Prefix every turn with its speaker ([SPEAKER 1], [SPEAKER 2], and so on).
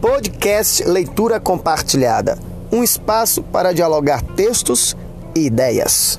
[SPEAKER 1] Podcast Leitura Compartilhada um espaço para dialogar textos e ideias.